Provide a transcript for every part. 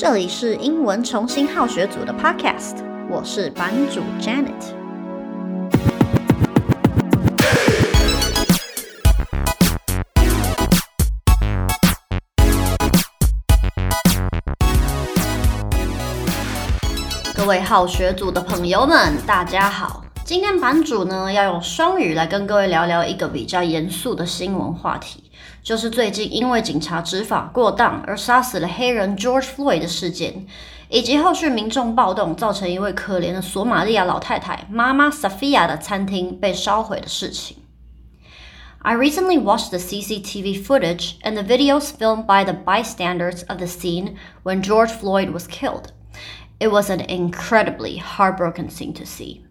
这里是英文重新好学组的 Podcast，我是版主 Janet。各位好学组的朋友们，大家好。今天版主呢要用双语来跟各位聊聊一个比较严肃的新闻话题。就是最近因为警察执法过当而杀死了黑人 George Floyd 的事件，以及后续民众暴动造成一位可怜的索马利亚老太太妈妈 Safia 的餐厅被烧毁的事情。I recently watched the CCTV footage and the videos filmed by the bystanders of the scene when George Floyd was killed. It was an incredibly heartbroken scene to see.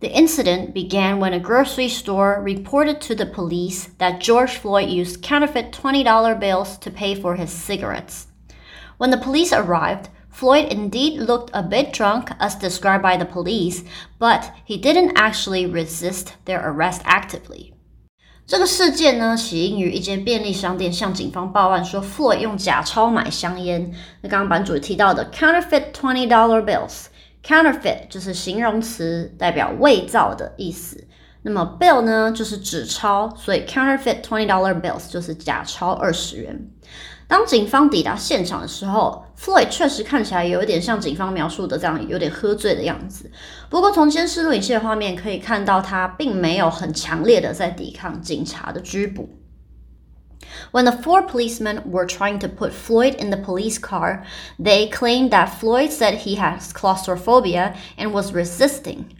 The incident began when a grocery store reported to the police that George Floyd used counterfeit $20 bills to pay for his cigarettes. When the police arrived, Floyd indeed looked a bit drunk as described by the police, but he didn't actually resist their arrest actively. 这个事件呢，起因于一间便利商店向警方报案说，Floyd 用假钞买香烟。那刚刚版主提到的 counterfeit $20 bills。 Counterfeit 就是形容词，代表伪造的意思。那么 bill 呢，就是纸钞，所以 counterfeit twenty dollar bills 就是假钞二十元。当警方抵达现场的时候，Floyd 确实看起来有一点像警方描述的这样，有点喝醉的样子。不过从监视录影器的画面可以看到，他并没有很强烈的在抵抗警察的拘捕。When the four policemen were trying to put Floyd in the police car, they claimed that Floyd said he has claustrophobia and was resisting.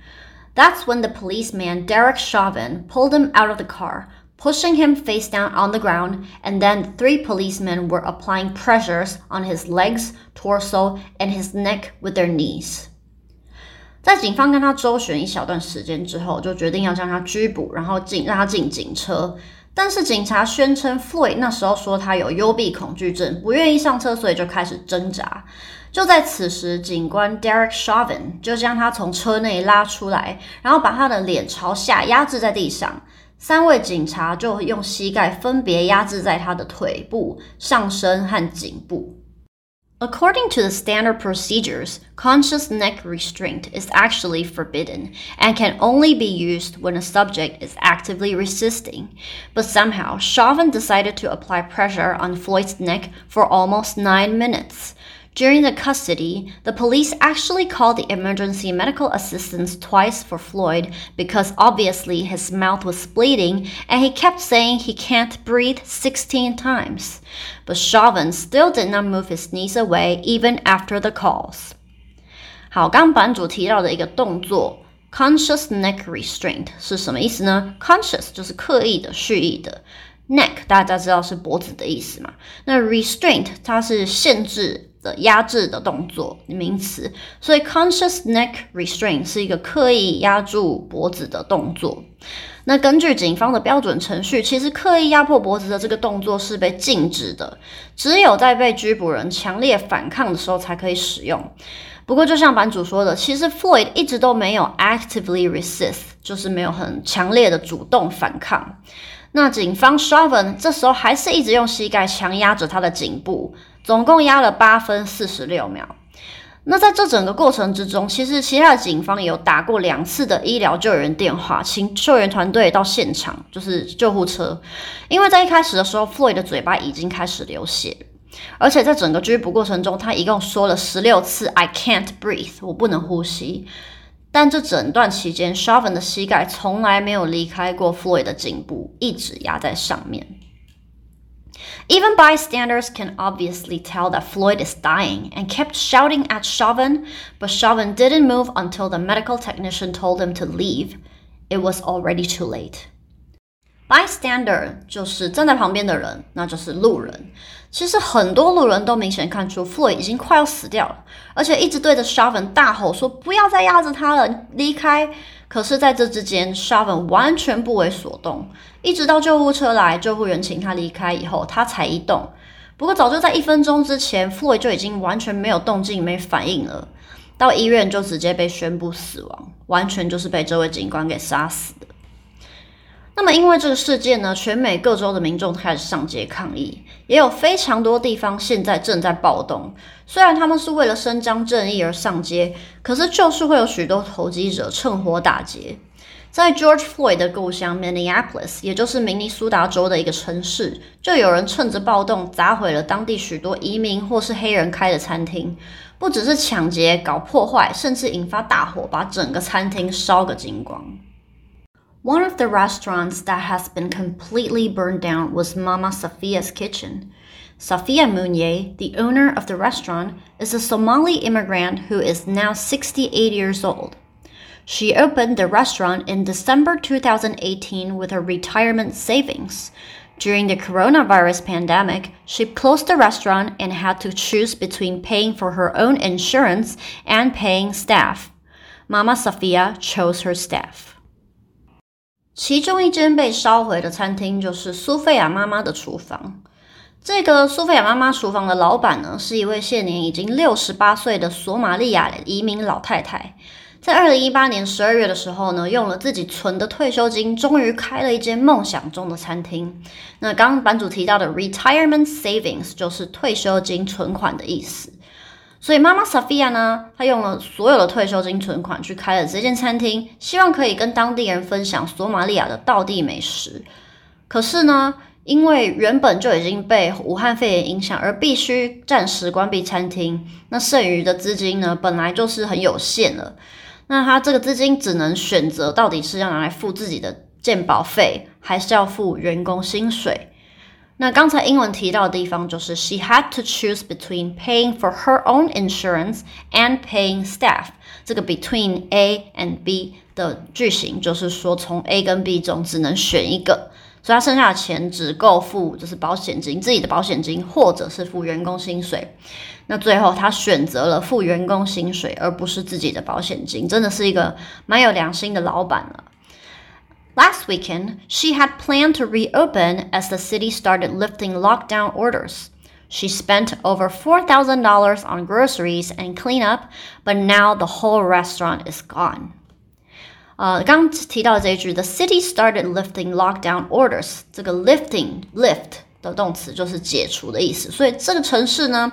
That's when the policeman Derek Chauvin pulled him out of the car, pushing him face down on the ground, and then three policemen were applying pressures on his legs, torso, and his neck with their knees. 在警方跟他周旋一小段时间之后，就决定要将他拘捕，然后进让他进警车。 但是警察宣称，Floyd 那时候说他有幽闭恐惧症，不愿意上车，所以就开始挣扎。就在此时，警官 Derek Chauvin 就将他从车内拉出来，然后把他的脸朝下压制在地上。三位警察就用膝盖分别压制在他的腿部、上身和颈部。According to the standard procedures, conscious neck restraint is actually forbidden and can only be used when a subject is actively resisting. But somehow, Chauvin decided to apply pressure on Floyd's neck for almost nine minutes. During the custody, the police actually called the emergency medical assistance twice for Floyd because obviously his mouth was bleeding and he kept saying he can't breathe 16 times. But Chauvin still did not move his knees away even after the calls. 好，刚版主提到的一个动作，conscious neck restraint 是什么意思呢？conscious 就是刻意的、蓄意的。neck 大家知道是脖子的意思嘛？那 restraint 它是限制 的、压制的动作名词，所以 conscious neck restraint 是一个刻意压住脖子的动作。那根据警方的标准程序，其实刻意压迫脖子的这个动作是被禁止的，只有在被拘捕人强烈反抗的时候才可以使用。不过，就像版主说的，其实 Floyd 一直都没有 actively resist，就是没有很强烈的主动反抗。那警方 Chauvin 这时候还是一直用膝盖强压着他的颈部，总共压了八分四十六秒。那在这整个过程之中，其实其他的警方也有打过两次的医疗救援电话，请救援团队到现场，就是救护车。因为在一开始的时候，Floyd 的嘴巴已经开始流血，而且在整个拘捕过程中，他一共说了十六次 “I can't breathe”，我不能呼吸。但这整段期间，Chauvin 的膝盖从来没有离开过 Floyd 的颈部，一直压在上面。Even bystanders can obviously tell that Floyd is dying and kept shouting at Chauvin, but Chauvin didn't move until the medical technician told him to leave. It was already too late. Bystander 就是站在旁边的人，那就是路人。其实很多路人都明显看出 Floyd 已经快要死掉了，而且一直对着 Shavin 大吼说：“不要再压着他了，离开！”可是，在这之间，Shavin 完全不为所动，一直到救护车来，救护员请他离开以后，他才移动。不过，早就在一分钟之前，Floyd 就已经完全没有动静、没反应了，到医院就直接被宣布死亡，完全就是被这位警官给杀死。那么，因为这个事件呢，全美各州的民众开始上街抗议，也有非常多地方现在正在暴动。虽然他们是为了伸张正义而上街，可是就是会有许多投机者趁火打劫。在 George Floyd 的故乡 Minneapolis，也就是明尼苏达州的一个城市，就有人趁着暴动砸毁了当地许多移民或是黑人开的餐厅，不只是抢劫、搞破坏，甚至引发大火，把整个餐厅烧个精光。One of the restaurants that has been completely burned down was Mama Sophia's Kitchen. Safia Mounier, the owner of the restaurant, is a Somali immigrant who is now 68 years old. She opened the restaurant in December 2018 with her retirement savings. During the coronavirus pandemic, she closed the restaurant and had to choose between paying for her own insurance and paying staff. Mama Safia chose her staff. 其中一间被烧毁的餐厅就是苏菲亚妈妈的厨房。这个苏菲亚妈妈厨房的老板呢，是一位现年已经六十八岁的索马利亚移民老太太。在二零一八年十二月的时候呢，用了自己存的退休金，终于开了一间梦想中的餐厅。那刚刚版主提到的 retirement savings 就是退休金存款的意思。所以妈妈 Sophia 呢，她用了所有的退休金存款去开了这间餐厅，希望可以跟当地人分享索马利亚的道地美食。可是呢，因为原本就已经被武汉肺炎影响，而必须暂时关闭餐厅，那剩余的资金呢，本来就是很有限了。那他这个资金只能选择到底是要拿来付自己的健保费，还是要付员工薪水？那刚才英文提到的地方就是 she had to choose between paying for her own insurance and paying staff。这个 between A and B 的句型就是说从 A 跟 B 中只能选一个。所以他剩下的钱只够付就是保险金，自己的保险金，或者是付员工薪水。那最后他选择了付员工薪水，而不是自己的保险金，真的是一个蛮有良心的老板了。Last weekend, she had planned to reopen as the city started lifting lockdown orders. She spent over $4,000 on groceries and cleanup, but now the whole restaurant is gone. 呃，刚刚提到的这一句，The city started lifting lockdown orders。这个 lifting lift 的动词就是解除的意思。所以这个城市呢，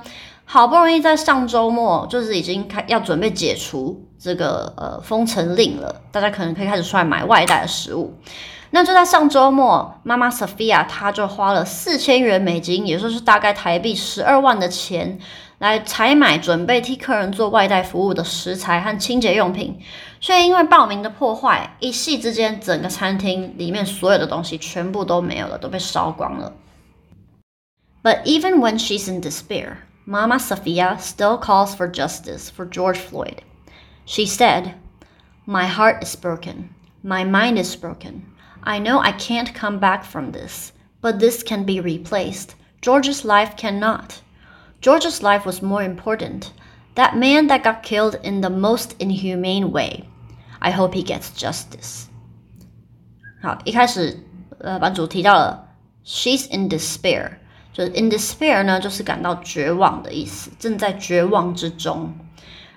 好不容易在上周末就是已经开要准备解除这个呃封城令了，大家可能可以开始出来买外带的食物。那就在上周末，妈妈 Sophia 她就花了四千元美金，也就是大概台币十二万的钱。来采买准备替客人做外带服务的食材和清洁用品，却因为报名的破坏，一夕之间，整个餐厅里面所有的东西全部都没有了，都被烧光了。But even when she's in despair, Mama Sophia still calls for justice for George Floyd. She said, "My heart is broken. My mind is broken. I know I can't come back from this, but this can be replaced. George's life cannot." George's life was more important. That man that got killed in the most inhumane way. I hope he gets justice. 好，一开始，呃，版主提到了 she's in despair， 就是 in despair 呢，就是感到绝望的意思，正在绝望之中。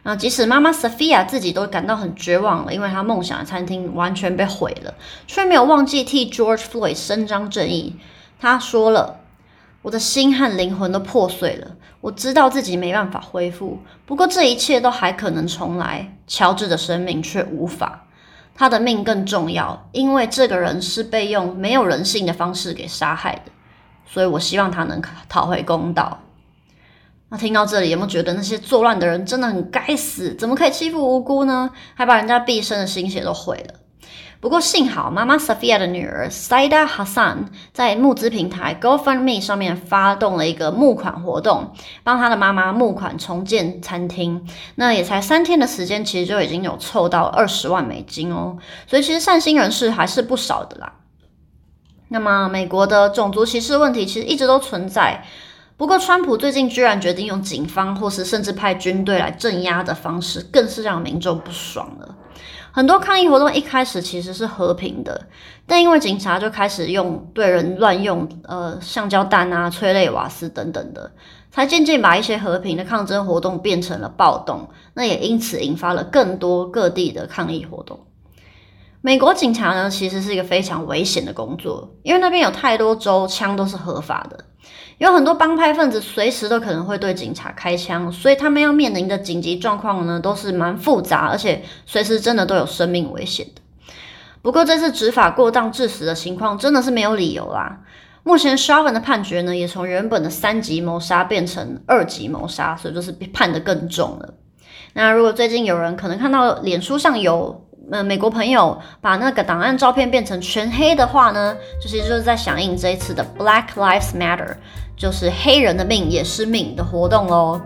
那，即使妈妈 Sophia 自己都感到很绝望了，因为她梦想的餐厅完全被毁了，却没有忘记替 George Floyd 伸张正义。她说了。我的心和灵魂都破碎了，我知道自己没办法恢复。不过这一切都还可能重来。乔治的生命却无法，他的命更重要，因为这个人是被用没有人性的方式给杀害的。所以我希望他能讨回公道。那听到这里，有没有觉得那些作乱的人真的很该死？怎么可以欺负无辜呢？还把人家毕生的心血都毁了。不过幸好，妈妈 Sophia 的女儿 Saida Hassan 在募资平台 GoFundMe 上面发动了一个募款活动，帮她的妈妈募款重建餐厅。那也才三天的时间，其实就已经有凑到二十万美金哦。所以其实善心人士还是不少的啦。那么美国的种族歧视问题其实一直都存在，不过川普最近居然决定用警方或是甚至派军队来镇压的方式，更是让民众不爽了。很多抗议活动一开始其实是和平的，但因为警察就开始用对人乱用呃橡胶弹啊、催泪瓦斯等等的，才渐渐把一些和平的抗争活动变成了暴动。那也因此引发了更多各地的抗议活动。美国警察呢，其实是一个非常危险的工作，因为那边有太多州枪都是合法的，有很多帮派分子随时都可能会对警察开枪，所以他们要面临的紧急状况呢，都是蛮复杂，而且随时真的都有生命危险的。不过这次执法过当致死的情况真的是没有理由啦。目前 Chauvin 的判决呢，也从原本的三级谋杀变成二级谋杀，所以就是判得更重了。那如果最近有人可能看到脸书上有呃美国朋友把那个档案照片变成全黑的话呢，就其实就是在响应这一次的 Black Lives Matter，就是黑人的命也是命的活动喽。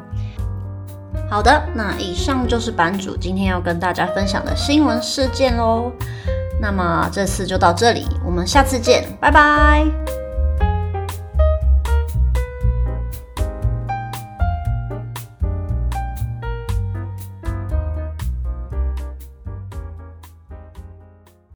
好的，那以上就是版主今天要跟大家分享的新闻事件喽。那么这次就到这里，我们下次见，拜拜。